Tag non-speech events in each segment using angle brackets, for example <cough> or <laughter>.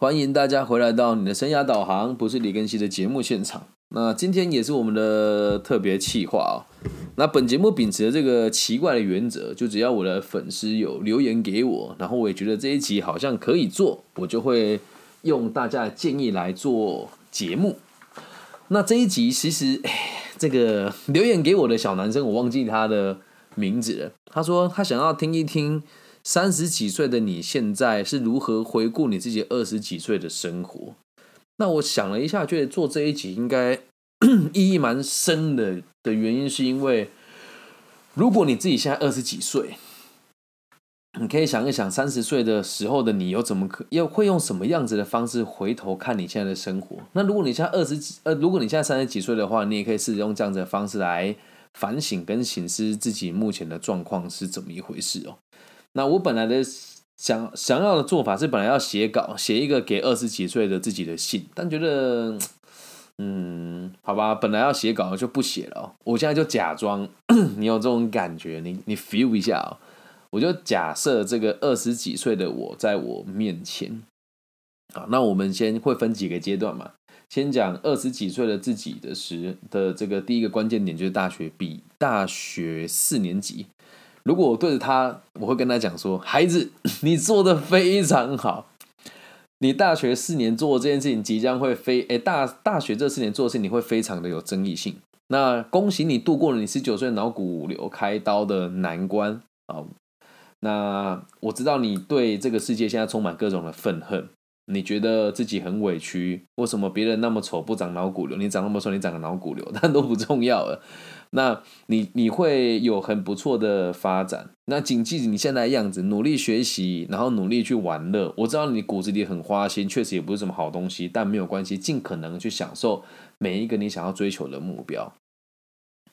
欢迎大家回来到你的生涯导航，不是李根熙的节目现场。那今天也是我们的特别企划哦。那本节目秉持的这个奇怪的原则，就只要我的粉丝有留言给我，然后我也觉得这一集好像可以做，我就会用大家的建议来做节目。那这一集其实，这个留言给我的小男生，我忘记他的名字了。他说他想要听一听。三十几岁的你现在是如何回顾你自己二十几岁的生活？那我想了一下，觉得做这一集应该 <clears throat> 意义蛮深的。的原因是因为，如果你自己现在二十几岁，你可以想一想，三十岁的时候的你又怎么可又会用什么样子的方式回头看你现在的生活？那如果你现在二十几呃，如果你现在三十几岁的话，你也可以试着用这样子的方式来反省跟醒思自己目前的状况是怎么一回事哦。那我本来的想想要的做法是，本来要写稿，写一个给二十几岁的自己的信，但觉得，嗯，好吧，本来要写稿就不写了。我现在就假装 <coughs> 你有这种感觉，你你 feel 一下哦。我就假设这个二十几岁的我在我面前，好，那我们先会分几个阶段嘛？先讲二十几岁的自己的时的这个第一个关键点，就是大学毕大学四年级。如果我对着他，我会跟他讲说：“孩子，<laughs> 你做的非常好。你大学四年做这件事情，即将会非……哎，大大学这四年做的事情，你会非常的有争议性。那恭喜你度过了你十九岁脑骨瘤开刀的难关啊！那我知道你对这个世界现在充满各种的愤恨，你觉得自己很委屈。为什么别人那么丑不长脑骨瘤，你长那么丑，你长个脑骨瘤，但都不重要了。”那你你会有很不错的发展。那谨记你现在的样子，努力学习，然后努力去玩乐。我知道你骨子里很花心，确实也不是什么好东西，但没有关系，尽可能去享受每一个你想要追求的目标。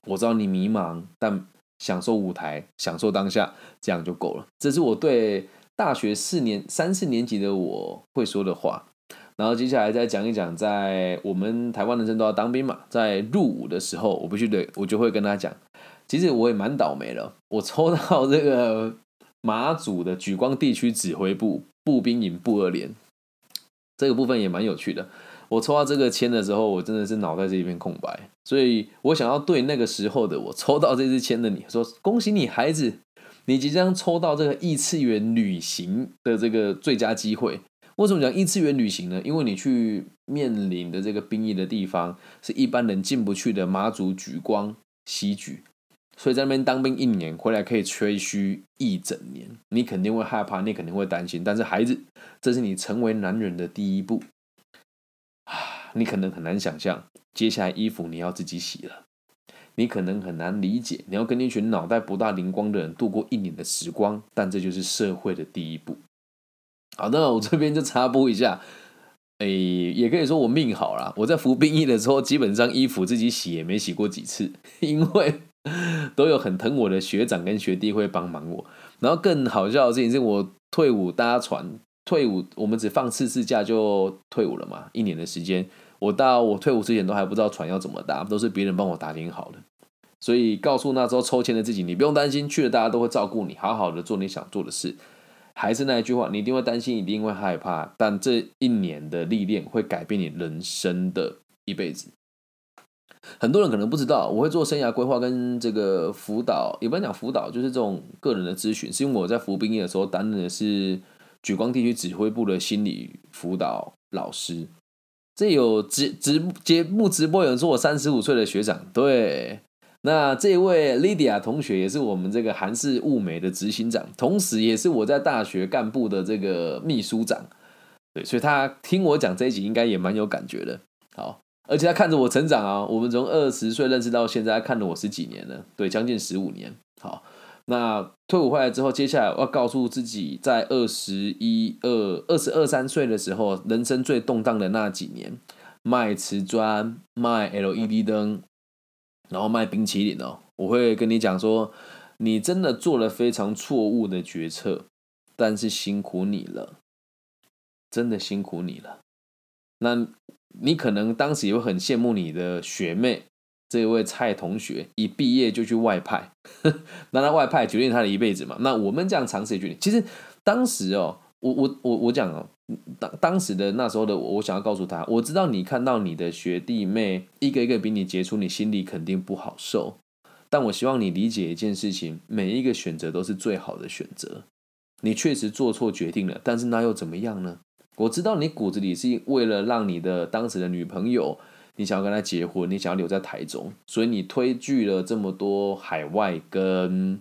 我知道你迷茫，但享受舞台，享受当下，这样就够了。这是我对大学四年、三四年级的我会说的话。然后接下来再讲一讲，在我们台湾男生都要当兵嘛，在入伍的时候，我必须得，我就会跟他讲，其实我也蛮倒霉的，我抽到这个 <laughs> 马祖的举光地区指挥部步兵营部二连，这个部分也蛮有趣的。我抽到这个签的时候，我真的是脑袋是一片空白，所以我想要对那个时候的我抽到这支签的你说，恭喜你孩子，你即将抽到这个异次元旅行的这个最佳机会。为什么讲异次元旅行呢？因为你去面临的这个兵役的地方是一般人进不去的马祖举光西举，所以在那边当兵一年，回来可以吹嘘一整年。你肯定会害怕，你肯定会担心。但是孩子，这是你成为男人的第一步啊！你可能很难想象，接下来衣服你要自己洗了。你可能很难理解，你要跟一群脑袋不大灵光的人度过一年的时光，但这就是社会的第一步。好，那我这边就插播一下，诶，也可以说我命好啦。我在服兵役的时候，基本上衣服自己洗也没洗过几次，<laughs> 因为都有很疼我的学长跟学弟会帮忙我。然后更好笑的事情是我退伍搭船，退伍我们只放四次假就退伍了嘛，一年的时间，我到我退伍之前都还不知道船要怎么搭，都是别人帮我打点好的。所以告诉那时候抽签的自己，你不用担心，去了大家都会照顾你，好好的做你想做的事。还是那一句话，你一定会担心，一定会害怕，但这一年的历练会改变你人生的一辈子。很多人可能不知道，我会做生涯规划跟这个辅导，也不能讲辅导，就是这种个人的咨询，是因为我在服兵役的时候担任的是举光地区指挥部的心理辅导老师。这有直直节目直播有人说我三十五岁的学长，对。那这位 Lydia 同学也是我们这个韩式物美的执行长，同时也是我在大学干部的这个秘书长，对，所以他听我讲这一集应该也蛮有感觉的。好，而且他看着我成长啊，我们从二十岁认识到现在，他看了我十几年了，对，将近十五年。好，那退伍回来之后，接下来我要告诉自己，在二十一二、二十二三岁的时候，人生最动荡的那几年，卖瓷砖、卖 LED 灯。然后卖冰淇淋哦，我会跟你讲说，你真的做了非常错误的决策，但是辛苦你了，真的辛苦你了。那你可能当时也会很羡慕你的学妹，这位蔡同学，一毕业就去外派，<laughs> 那他外派决定他的一辈子嘛。那我们这样尝试决定，其实当时哦，我我我我讲哦，当当时的那时候的我，我想要告诉他，我知道你看到你的学弟妹一个一个比你杰出，你心里肯定不好受。但我希望你理解一件事情，每一个选择都是最好的选择。你确实做错决定了，但是那又怎么样呢？我知道你骨子里是为了让你的当时的女朋友，你想要跟他结婚，你想要留在台中，所以你推拒了这么多海外跟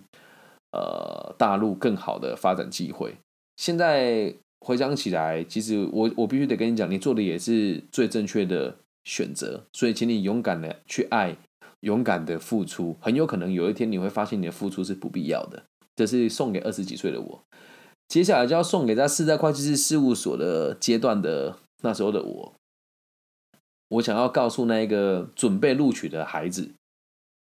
呃大陆更好的发展机会。现在回想起来，其实我我必须得跟你讲，你做的也是最正确的选择。所以，请你勇敢的去爱，勇敢的付出。很有可能有一天你会发现你的付出是不必要的。这是送给二十几岁的我。接下来就要送给在四代会计师事务所的阶段的那时候的我。我想要告诉那一个准备录取的孩子，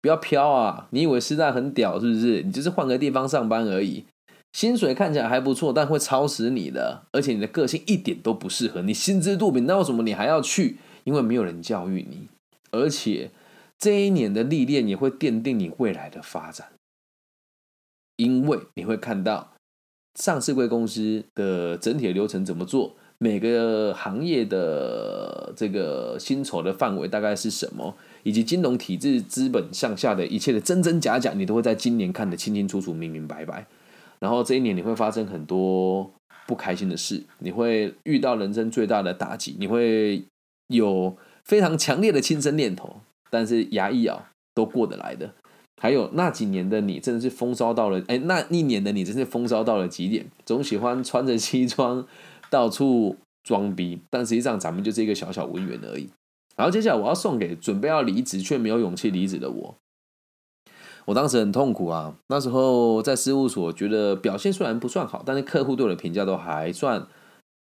不要飘啊！你以为师大很屌是不是？你就是换个地方上班而已。薪水看起来还不错，但会超死你的，而且你的个性一点都不适合。你心知肚明，那为什么你还要去？因为没有人教育你，而且这一年的历练也会奠定你未来的发展。因为你会看到上市贵公司的整体流程怎么做，每个行业的这个薪酬的范围大概是什么，以及金融体制资本向下的一切的真真假假，你都会在今年看得清清楚楚、明明白白。然后这一年你会发生很多不开心的事，你会遇到人生最大的打击，你会有非常强烈的轻生念头，但是牙一咬都过得来的。还有那几年的你真的是风骚到了，哎，那一年的你真是风骚到了极点，总喜欢穿着西装到处装逼，但实际上咱们就是一个小小文员而已。然后接下来我要送给准备要离职却没有勇气离职的我。我当时很痛苦啊，那时候在事务所，觉得表现虽然不算好，但是客户对我的评价都还算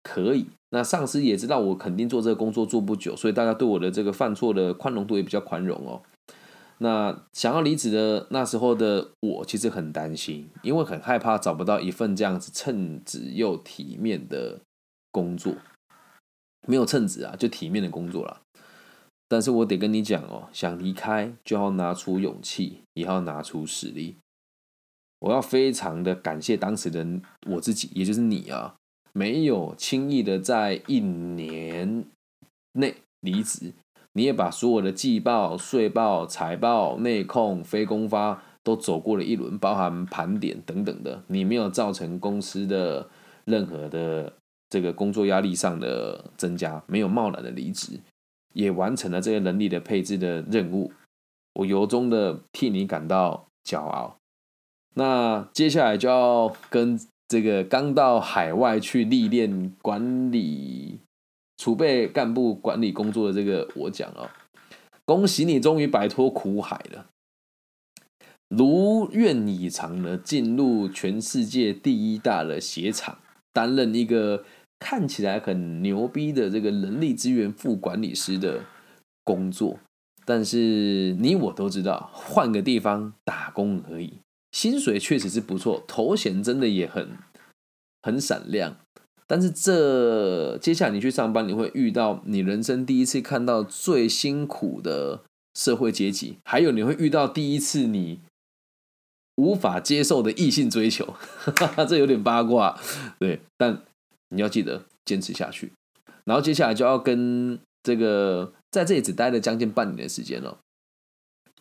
可以。那上司也知道我肯定做这个工作做不久，所以大家对我的这个犯错的宽容度也比较宽容哦。那想要离职的那时候的我，其实很担心，因为很害怕找不到一份这样子称职又体面的工作，没有称职啊，就体面的工作了。但是我得跟你讲哦，想离开就要拿出勇气，也要拿出实力。我要非常的感谢当时的我自己，也就是你啊，没有轻易的在一年内离职，你也把所有的季报、税报、财报、内控、非公发都走过了一轮，包含盘点等等的，你没有造成公司的任何的这个工作压力上的增加，没有贸然的离职。也完成了这个能力的配置的任务，我由衷的替你感到骄傲。那接下来就要跟这个刚到海外去历练管理储备干部管理工作的这个我讲哦，恭喜你终于摆脱苦海了，如愿以偿的进入全世界第一大的鞋厂，担任一个。看起来很牛逼的这个人力资源副管理师的工作，但是你我都知道，换个地方打工而已，薪水确实是不错，头衔真的也很很闪亮。但是这接下来你去上班，你会遇到你人生第一次看到最辛苦的社会阶级，还有你会遇到第一次你无法接受的异性追求，<laughs> 这有点八卦，对，但。你要记得坚持下去，然后接下来就要跟这个在这里只待了将近半年的时间了。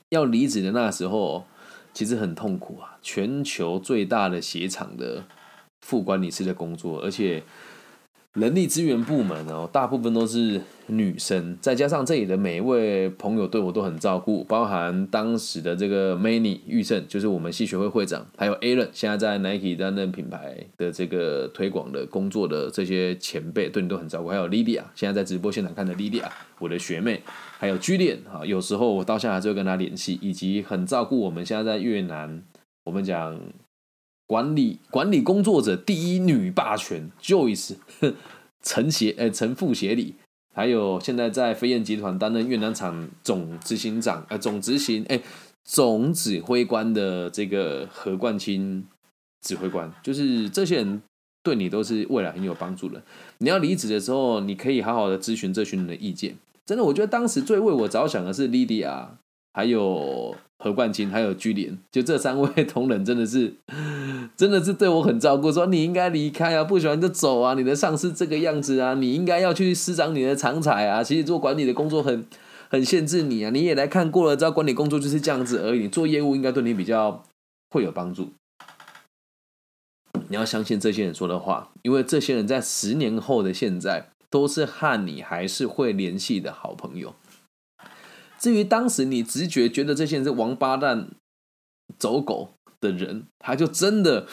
要离职的那时候，其实很痛苦啊，全球最大的鞋厂的副管理师的工作，而且。人力资源部门哦，大部分都是女生，再加上这里的每一位朋友对我都很照顾，包含当时的这个 Many 玉胜，就是我们系学会会长，还有 Alan，现在在 Nike 担任品牌的这个推广的工作的这些前辈，对你都很照顾。还有 Lydia，现在在直播现场看的 Lydia，我的学妹，还有 Julian 哈，有时候我到现在还是会跟他联系，以及很照顾我们现在在越南，我们讲。管理管理工作者第一女霸权，Joyce <laughs> 陈协呃陈副协理，还有现在在飞燕集团担任越南厂总执行长呃总执行哎总指挥官的这个何冠清指挥官，就是这些人对你都是未来很有帮助的。你要离职的时候，你可以好好的咨询这群人的意见。真的，我觉得当时最为我着想的是 Lydia，还有何冠清还有居廉，就这三位 <laughs> 同仁真的是，真的是对我很照顾，说你应该离开啊，不喜欢就走啊，你的上司这个样子啊，你应该要去施展你的长才啊。其实做管理的工作很很限制你啊，你也来看过了，知道管理工作就是这样子而已。做业务应该对你比较会有帮助。你要相信这些人说的话，因为这些人在十年后的现在都是和你还是会联系的好朋友。至于当时你直觉觉得这些人是王八蛋、走狗的人，他就真的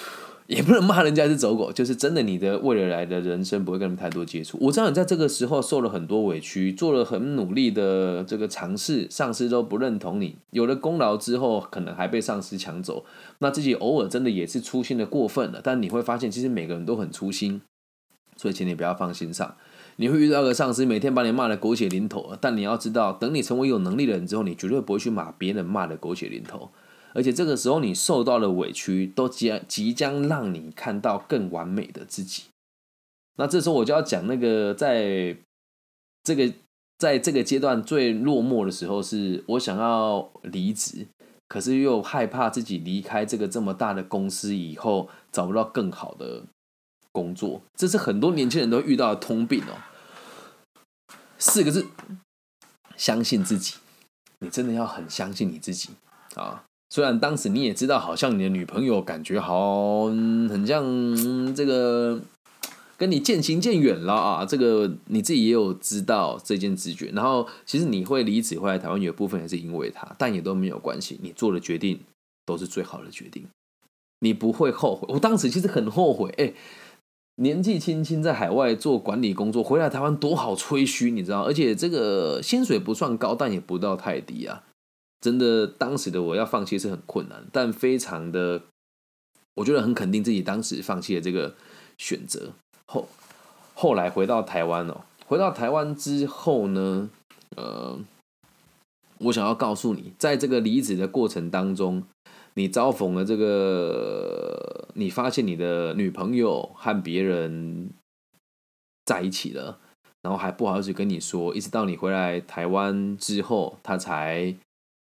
也不能骂人家是走狗，就是真的你的未来的人生不会跟他们太多接触。我知道你在这个时候受了很多委屈，做了很努力的这个尝试，上司都不认同你，有了功劳之后，可能还被上司抢走，那自己偶尔真的也是粗心的过分了。但你会发现，其实每个人都很粗心，所以请你不要放心上。你会遇到个上司，每天把你骂的狗血淋头，但你要知道，等你成为有能力的人之后，你绝对不会去骂别人骂的狗血淋头，而且这个时候你受到的委屈，都将即将让你看到更完美的自己。那这时候我就要讲那个，在这个在这个阶段最落寞的时候，是我想要离职，可是又害怕自己离开这个这么大的公司以后找不到更好的。工作，这是很多年轻人都遇到的通病哦。四个字：相信自己。你真的要很相信你自己啊！虽然当时你也知道，好像你的女朋友感觉好，很像这个跟你渐行渐远了啊。这个你自己也有知道这件直觉。然后，其实你会离职回来台湾，有部分也是因为他，但也都没有关系。你做的决定都是最好的决定，你不会后悔。我当时其实很后悔，哎。年纪轻轻在海外做管理工作，回来台湾多好吹嘘，你知道？而且这个薪水不算高，但也不到太低啊。真的，当时的我要放弃是很困难，但非常的，我觉得很肯定自己当时放弃了这个选择。后后来回到台湾哦，回到台湾之后呢，呃，我想要告诉你，在这个离职的过程当中。你遭逢了这个，你发现你的女朋友和别人在一起了，然后还不好意思跟你说，一直到你回来台湾之后，他才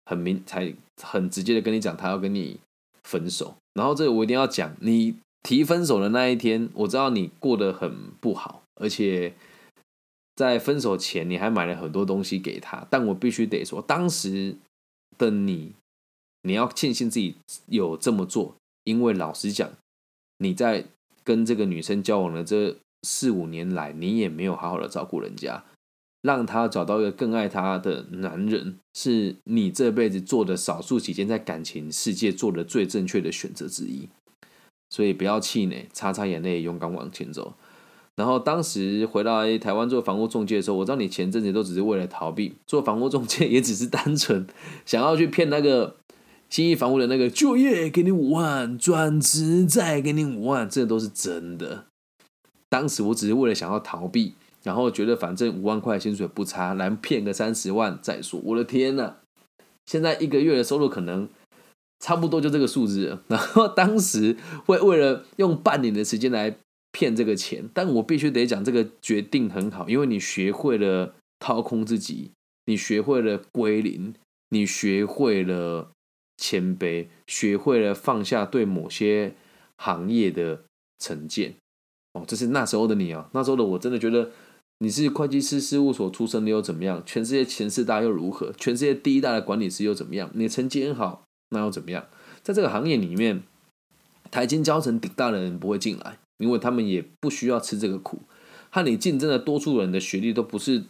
很明，才很直接的跟你讲，他要跟你分手。然后这个我一定要讲，你提分手的那一天，我知道你过得很不好，而且在分手前你还买了很多东西给他，但我必须得说，当时的你。你要庆幸自己有这么做，因为老实讲，你在跟这个女生交往的这四五年来，你也没有好好的照顾人家，让她找到一个更爱她的男人，是你这辈子做的少数几件在感情世界做的最正确的选择之一。所以不要气馁，擦擦眼泪，勇敢往前走。然后当时回到台湾做房屋中介的时候，我知道你前阵子都只是为了逃避做房屋中介，也只是单纯 <laughs> 想要去骗那个。新义房屋的那个就业给你五万，转职再给你五万，这都是真的。当时我只是为了想要逃避，然后觉得反正五万块薪水不差，来骗个三十万再说。我的天呐，现在一个月的收入可能差不多就这个数字。<laughs> 然后当时会为了用半年的时间来骗这个钱，但我必须得讲，这个决定很好，因为你学会了掏空自己，你学会了归零，你学会了。谦卑，学会了放下对某些行业的成见。哦，这是那时候的你啊，那时候的我真的觉得你是会计师事务所出身的又怎么样？全世界前四大又如何？全世界第一大的管理师又怎么样？你成绩很好，那又怎么样？在这个行业里面，台金教成顶大的人不会进来，因为他们也不需要吃这个苦。和你竞争的多数人的学历都不是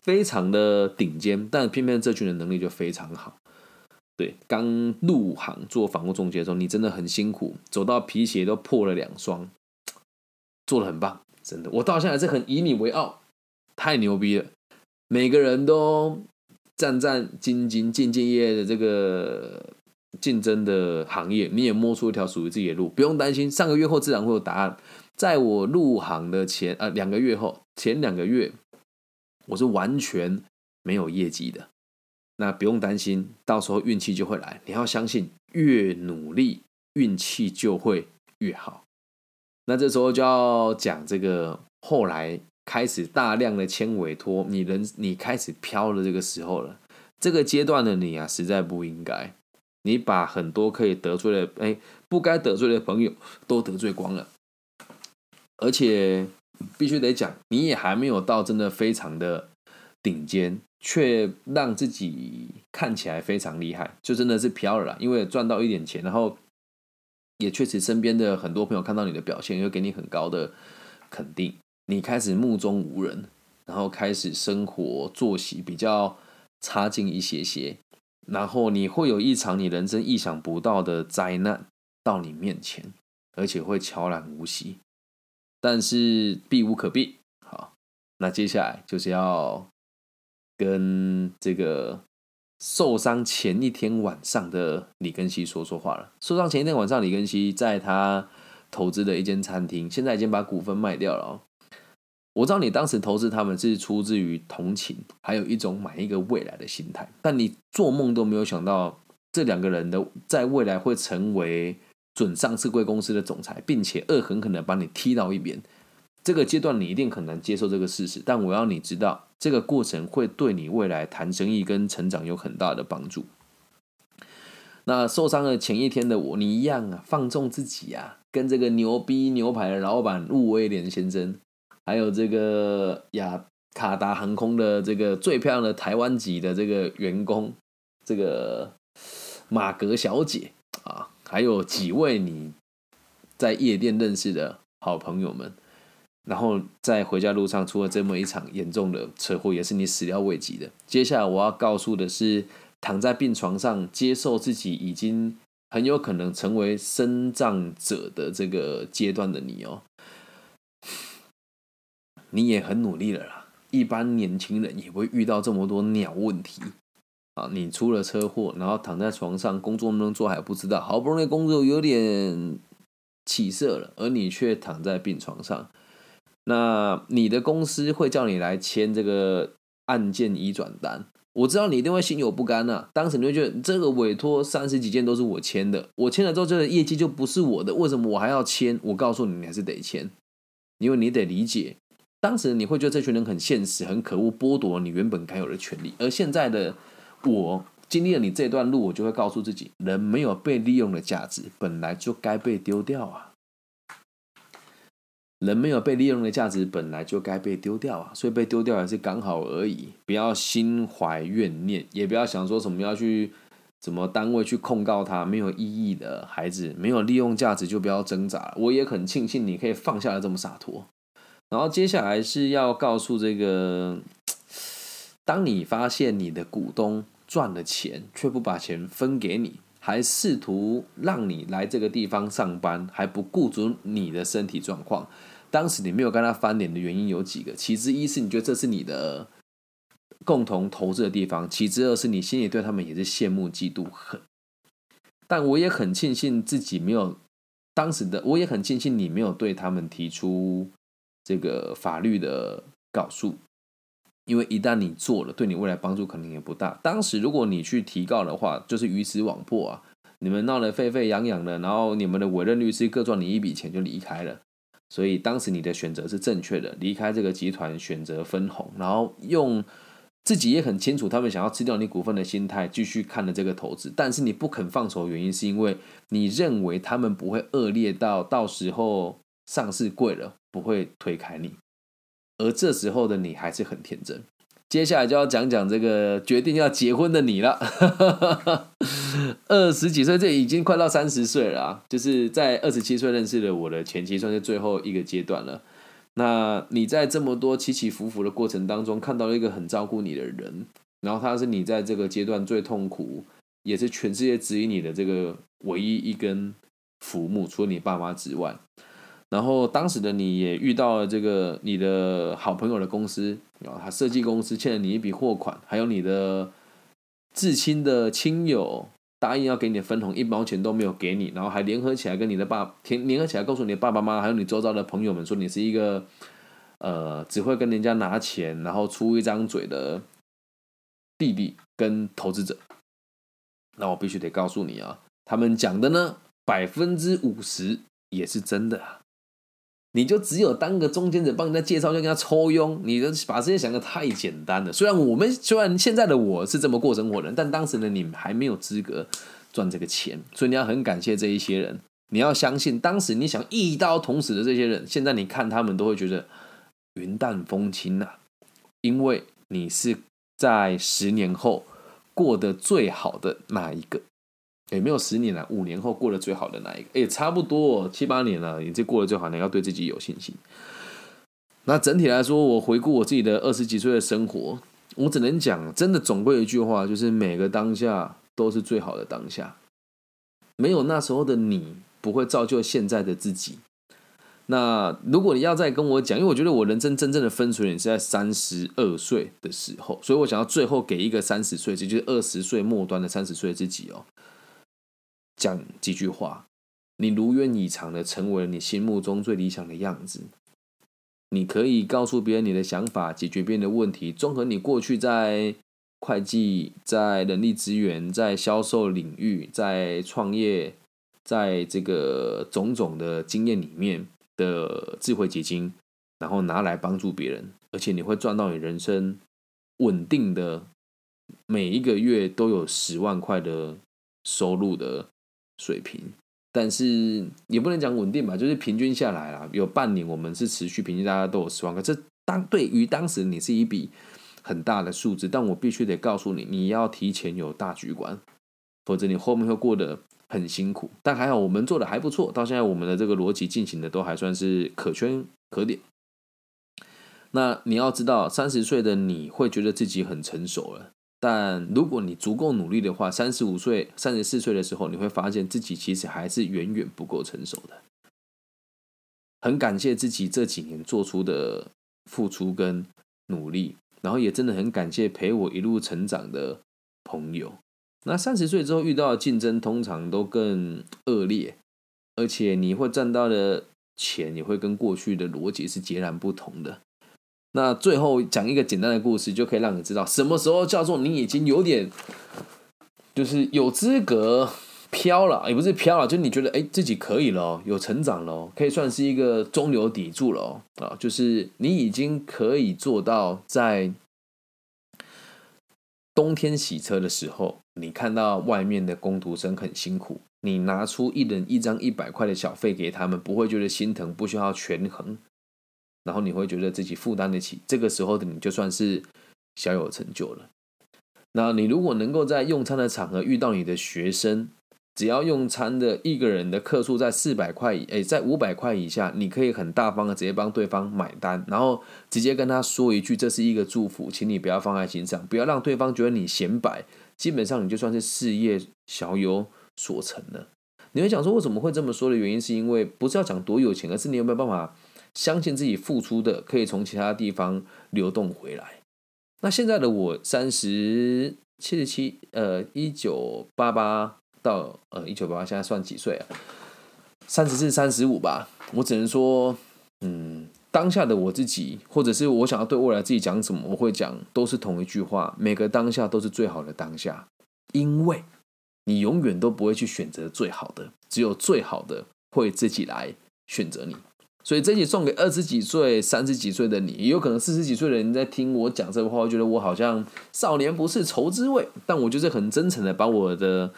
非常的顶尖，但偏偏这群人能力就非常好。对，刚入行做房屋中介的时候，你真的很辛苦，走到皮鞋都破了两双，做的很棒，真的，我到现在是很以你为傲，太牛逼了，每个人都战战兢兢、兢兢业业的这个竞争的行业，你也摸出一条属于自己的路，不用担心，上个月后自然会有答案。在我入行的前呃两个月后，前两个月我是完全没有业绩的。那不用担心，到时候运气就会来。你要相信，越努力，运气就会越好。那这时候就要讲这个，后来开始大量的签委托，你人你开始飘的这个时候了。这个阶段的你啊，实在不应该。你把很多可以得罪的，哎，不该得罪的朋友都得罪光了，而且必须得讲，你也还没有到真的非常的顶尖，却让自己看起来非常厉害，就真的是飘了。因为赚到一点钱，然后也确实身边的很多朋友看到你的表现，又给你很高的肯定，你开始目中无人，然后开始生活作息比较差劲一些些。然后你会有一场你人生意想不到的灾难到你面前，而且会悄然无息，但是避无可避。好，那接下来就是要跟这个受伤前一天晚上的李根熙说说话了。受伤前一天晚上，李根熙在他投资的一间餐厅，现在已经把股份卖掉了哦。我知道你当时投资他们是出自于同情，还有一种买一个未来的心态。但你做梦都没有想到，这两个人的在未来会成为准上市贵公司的总裁，并且恶狠狠的把你踢到一边。这个阶段你一定很难接受这个事实，但我要你知道，这个过程会对你未来谈生意跟成长有很大的帮助。那受伤的前一天的我，你一样啊，放纵自己啊，跟这个牛逼牛排的老板陆威廉先生。还有这个亚卡达航空的这个最漂亮的台湾籍的这个员工，这个马格小姐啊，还有几位你在夜店认识的好朋友们，然后在回家路上出了这么一场严重的车祸，也是你始料未及的。接下来我要告诉的是，躺在病床上接受自己已经很有可能成为生障者的这个阶段的你哦。你也很努力了啦，一般年轻人也会遇到这么多鸟问题啊！你出了车祸，然后躺在床上，工作能不能做还不知道，好不容易工作有点起色了，而你却躺在病床上。那你的公司会叫你来签这个案件移转单，我知道你一定会心有不甘呐。当时你会觉得这个委托三十几件都是我签的，我签了之后这个业绩就不是我的，为什么我还要签？我告诉你，你还是得签，因为你得理解。当时你会觉得这群人很现实、很可恶，剥夺了你原本该有的权利。而现在的我经历了你这段路，我就会告诉自己：人没有被利用的价值，本来就该被丢掉啊！人没有被利用的价值，本来就该被丢掉啊！所以被丢掉也是刚好而已。不要心怀怨念，也不要想说什么要去怎么单位去控告他，没有意义的孩子，没有利用价值就不要挣扎。我也很庆幸你可以放下来这么洒脱。然后接下来是要告诉这个，当你发现你的股东赚了钱，却不把钱分给你，还试图让你来这个地方上班，还不顾足你的身体状况，当时你没有跟他翻脸的原因有几个？其之一是你觉得这是你的共同投资的地方，其之二是你心里对他们也是羡慕、嫉妒、恨。但我也很庆幸自己没有当时的，我也很庆幸你没有对他们提出。这个法律的告诉，因为一旦你做了，对你未来帮助可能也不大。当时如果你去提告的话，就是鱼死网破啊！你们闹得沸沸扬扬的，然后你们的委任律师各赚你一笔钱就离开了。所以当时你的选择是正确的，离开这个集团，选择分红，然后用自己也很清楚他们想要吃掉你股份的心态，继续看了这个投资。但是你不肯放手原因，是因为你认为他们不会恶劣到到时候上市贵了。不会推开你，而这时候的你还是很天真。接下来就要讲讲这个决定要结婚的你了。二十几岁，这已经快到三十岁了啊！就是在二十七岁认识了我的前妻，算是最后一个阶段了。那你在这么多起起伏伏的过程当中，看到了一个很照顾你的人，然后他是你在这个阶段最痛苦，也是全世界指引你的这个唯一一根浮木，除了你爸妈之外。然后当时的你也遇到了这个你的好朋友的公司啊，他设计公司欠了你一笔货款，还有你的至亲的亲友答应要给你的分红，一毛钱都没有给你，然后还联合起来跟你的爸联联合起来告诉你的爸爸妈妈，还有你周遭的朋友们说你是一个呃只会跟人家拿钱，然后出一张嘴的弟弟跟投资者。那我必须得告诉你啊，他们讲的呢百分之五十也是真的。你就只有当个中间者，帮人家介绍，就跟他抽佣，你的把这些想的太简单了。虽然我们虽然现在的我是这么过生活的，但当时的你还没有资格赚这个钱，所以你要很感谢这一些人。你要相信，当时你想一刀捅死的这些人，现在你看他们都会觉得云淡风轻呐，因为你是在十年后过得最好的那一个。也没有十年了，五年后过得最好的那一个，也差不多七八年了，你这过得最好，你要对自己有信心。那整体来说，我回顾我自己的二十几岁的生活，我只能讲，真的总归一句话，就是每个当下都是最好的当下，没有那时候的你。不会造就现在的自己。那如果你要再跟我讲，因为我觉得我人生真正的分水岭是在三十二岁的时候，所以我想要最后给一个三十岁，也就是二十岁末端的三十岁自己哦，讲几句话。你如愿以偿的成为了你心目中最理想的样子，你可以告诉别人你的想法，解决别人的问题，综合你过去在会计、在人力资源、在销售领域、在创业。在这个种种的经验里面的智慧结晶，然后拿来帮助别人，而且你会赚到你人生稳定的每一个月都有十万块的收入的水平。但是也不能讲稳定吧，就是平均下来啦，有半年我们是持续平均大家都有十万个。这当对于当时你是一笔很大的数字，但我必须得告诉你，你要提前有大局观，否则你后面会过得。很辛苦，但还好我们做的还不错。到现在，我们的这个逻辑进行的都还算是可圈可点。那你要知道，三十岁的你会觉得自己很成熟了，但如果你足够努力的话，三十五岁、三十四岁的时候，你会发现自己其实还是远远不够成熟的。很感谢自己这几年做出的付出跟努力，然后也真的很感谢陪我一路成长的朋友。那三十岁之后遇到的竞争通常都更恶劣，而且你会赚到的钱也会跟过去的逻辑是截然不同的。那最后讲一个简单的故事，就可以让你知道什么时候叫做你已经有点，就是有资格飘了，也不是飘了，就你觉得哎自己可以了，有成长了，可以算是一个中流砥柱了啊，就是你已经可以做到在。冬天洗车的时候，你看到外面的工读生很辛苦，你拿出一人一张一百块的小费给他们，不会觉得心疼，不需要权衡，然后你会觉得自己负担得起。这个时候的你就算是小有成就了。那你如果能够在用餐的场合遇到你的学生。只要用餐的一个人的客数在四百块以，诶，在五百块以下，你可以很大方的直接帮对方买单，然后直接跟他说一句：“这是一个祝福，请你不要放在心上，不要让对方觉得你显摆。”基本上你就算是事业小有所成了。你会想说，为什么会这么说的原因，是因为不是要讲多有钱，而是你有没有办法相信自己付出的可以从其他地方流动回来。那现在的我三十七十七，呃，一九八八。到呃一九八八，现在算几岁啊？三十四、三十五吧。我只能说，嗯，当下的我自己，或者是我想要对未来自己讲什么，我会讲都是同一句话：每个当下都是最好的当下，因为你永远都不会去选择最好的，只有最好的会自己来选择你。所以这集送给二十几岁、三十几岁的你，也有可能四十几岁的人在听我讲这个话，觉得我好像少年不是愁滋味，但我就是很真诚的把我的。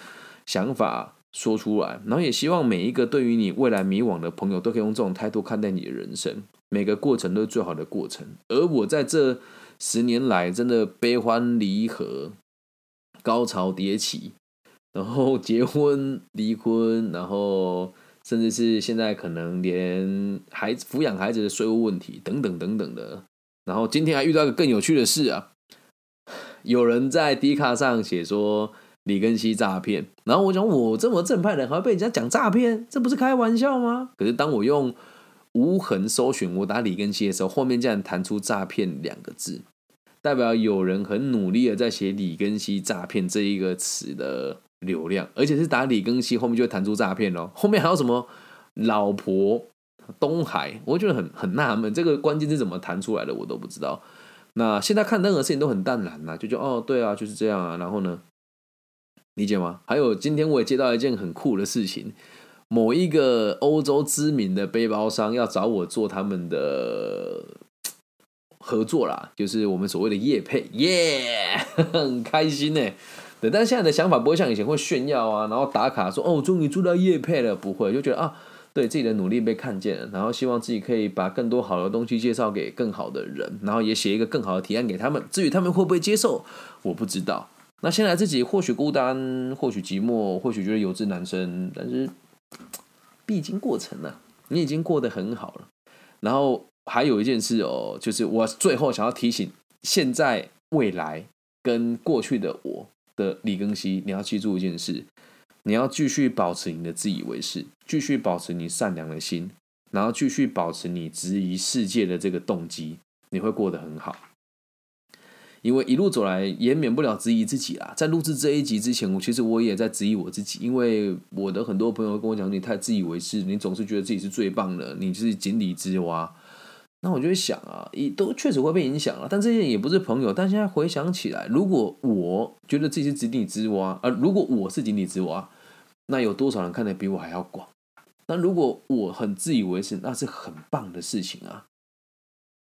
想法说出来，然后也希望每一个对于你未来迷惘的朋友都可以用这种态度看待你的人生。每个过程都是最好的过程。而我在这十年来，真的悲欢离合、高潮迭起，然后结婚、离婚，然后甚至是现在可能连孩子抚养孩子的税务问题等等等等的。然后今天还遇到一个更有趣的事啊，有人在 D 卡上写说。李根熙诈骗，然后我想我这么正派的人，还会被人家讲诈骗，这不是开玩笑吗？可是当我用无痕搜寻，我打李根熙的时候，后面竟然弹出诈骗两个字，代表有人很努力的在写李根熙诈骗这一个词的流量，而且是打李庚希后面就会弹出诈骗咯。<laughs> 后面还有什么老婆东海，我觉得很很纳闷，这个关键是怎么弹出来的，我都不知道。那现在看任何事情都很淡然呐，就觉哦，对啊，就是这样啊，然后呢？理解吗？还有今天我也接到一件很酷的事情，某一个欧洲知名的背包商要找我做他们的合作啦，就是我们所谓的业配，耶，<laughs> 很开心呢。对，但是现在的想法不会像以前会炫耀啊，然后打卡说哦，终于做到叶配了，不会，就觉得啊，对自己的努力被看见了，然后希望自己可以把更多好的东西介绍给更好的人，然后也写一个更好的提案给他们。至于他们会不会接受，我不知道。那现在自己或许孤单，或许寂寞，或许觉得有志难伸，但是必经过程了，你已经过得很好了。然后还有一件事哦，就是我最后想要提醒现在、未来跟过去的我的李庚希，你要记住一件事：你要继续保持你的自以为是，继续保持你善良的心，然后继续保持你质疑世界的这个动机，你会过得很好。因为一路走来也免不了质疑自己啦。在录制这一集之前，我其实我也在质疑我自己，因为我的很多朋友跟我讲，你太自以为是，你总是觉得自己是最棒的，你是井底之蛙。那我就会想啊，也都确实会被影响了。但这些也不是朋友。但现在回想起来，如果我觉得自己是井底之蛙，而如果我是井底之蛙，那有多少人看得比我还要广？那如果我很自以为是，那是很棒的事情啊，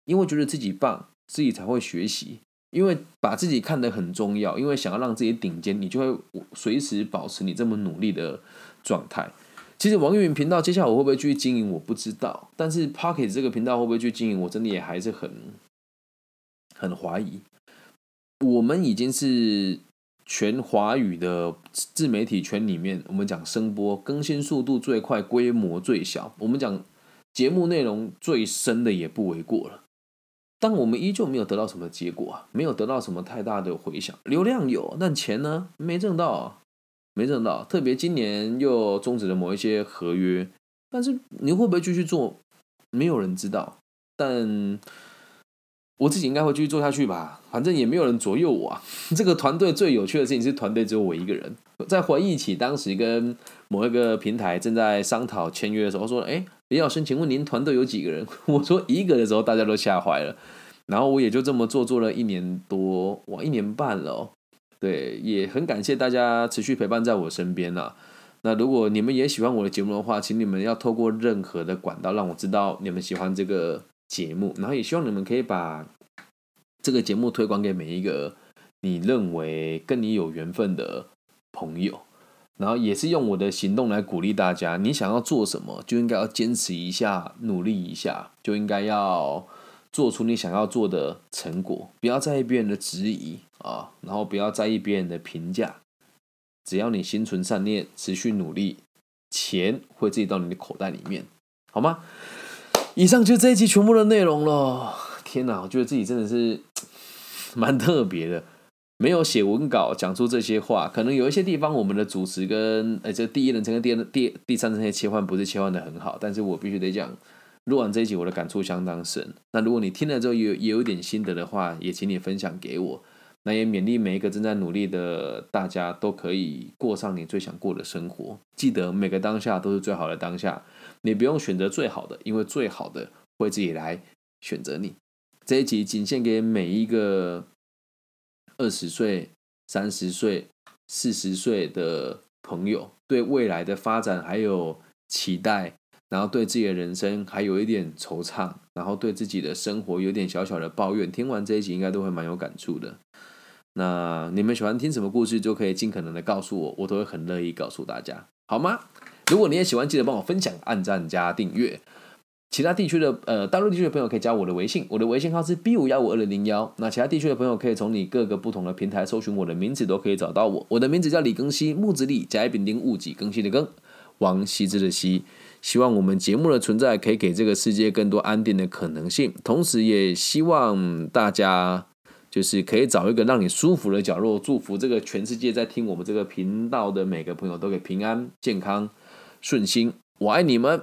因为觉得自己棒，自己才会学习。因为把自己看得很重要，因为想要让自己顶尖，你就会随时保持你这么努力的状态。其实王玉云频道接下来我会不会继续经营，我不知道。但是 Pocket 这个频道会不会去经营，我真的也还是很很怀疑。我们已经是全华语的自媒体圈里面，我们讲声波更新速度最快、规模最小，我们讲节目内容最深的也不为过了。但我们依旧没有得到什么结果啊，没有得到什么太大的回响。流量有，但钱呢？没挣到，没挣到。特别今年又终止了某一些合约，但是你会不会继续做？没有人知道。但我自己应该会继续做下去吧，反正也没有人左右我。啊。<laughs> 这个团队最有趣的事情是，团队只有我一个人。在回忆起当时跟某一个平台正在商讨签约的时候，说：“哎。”李老师，请问您团队有几个人？<laughs> 我说一个的时候，大家都吓坏了。然后我也就这么做，做了一年多，哇，一年半了。对，也很感谢大家持续陪伴在我身边啊。那如果你们也喜欢我的节目的话，请你们要透过任何的管道让我知道你们喜欢这个节目，然后也希望你们可以把这个节目推广给每一个你认为跟你有缘分的朋友。然后也是用我的行动来鼓励大家，你想要做什么，就应该要坚持一下，努力一下，就应该要做出你想要做的成果。不要在意别人的质疑啊，然后不要在意别人的评价。只要你心存善念，持续努力，钱会自己到你的口袋里面，好吗？以上就这一集全部的内容了。天哪，我觉得自己真的是 <tsk> 蛮特别的。没有写文稿讲出这些话，可能有一些地方我们的主持跟呃这第一人称跟第二第第三人称切换不是切换的很好，但是我必须得讲，录完这一集我的感触相当深。那如果你听了之后也也有点心得的话，也请你分享给我。那也勉励每一个正在努力的大家都可以过上你最想过的生活。记得每个当下都是最好的当下，你不用选择最好的，因为最好的会自己来选择你。这一集仅限给每一个。二十岁、三十岁、四十岁的朋友，对未来的发展还有期待，然后对自己的人生还有一点惆怅，然后对自己的生活有点小小的抱怨。听完这一集，应该都会蛮有感触的。那你们喜欢听什么故事，就可以尽可能的告诉我，我都会很乐意告诉大家，好吗？如果你也喜欢，记得帮我分享、按赞加订阅。其他地区的呃，大陆地区的朋友可以加我的微信，我的微信号是 B 五幺五二零零幺。那其他地区的朋友可以从你各个不同的平台搜寻我的名字，都可以找到我。我的名字叫李更新，木子李，甲乙丙丁戊己更新的更，王羲之的羲。希望我们节目的存在可以给这个世界更多安定的可能性，同时也希望大家就是可以找一个让你舒服的角落，祝福这个全世界在听我们这个频道的每个朋友都给平安、健康、顺心。我爱你们，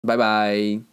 拜拜。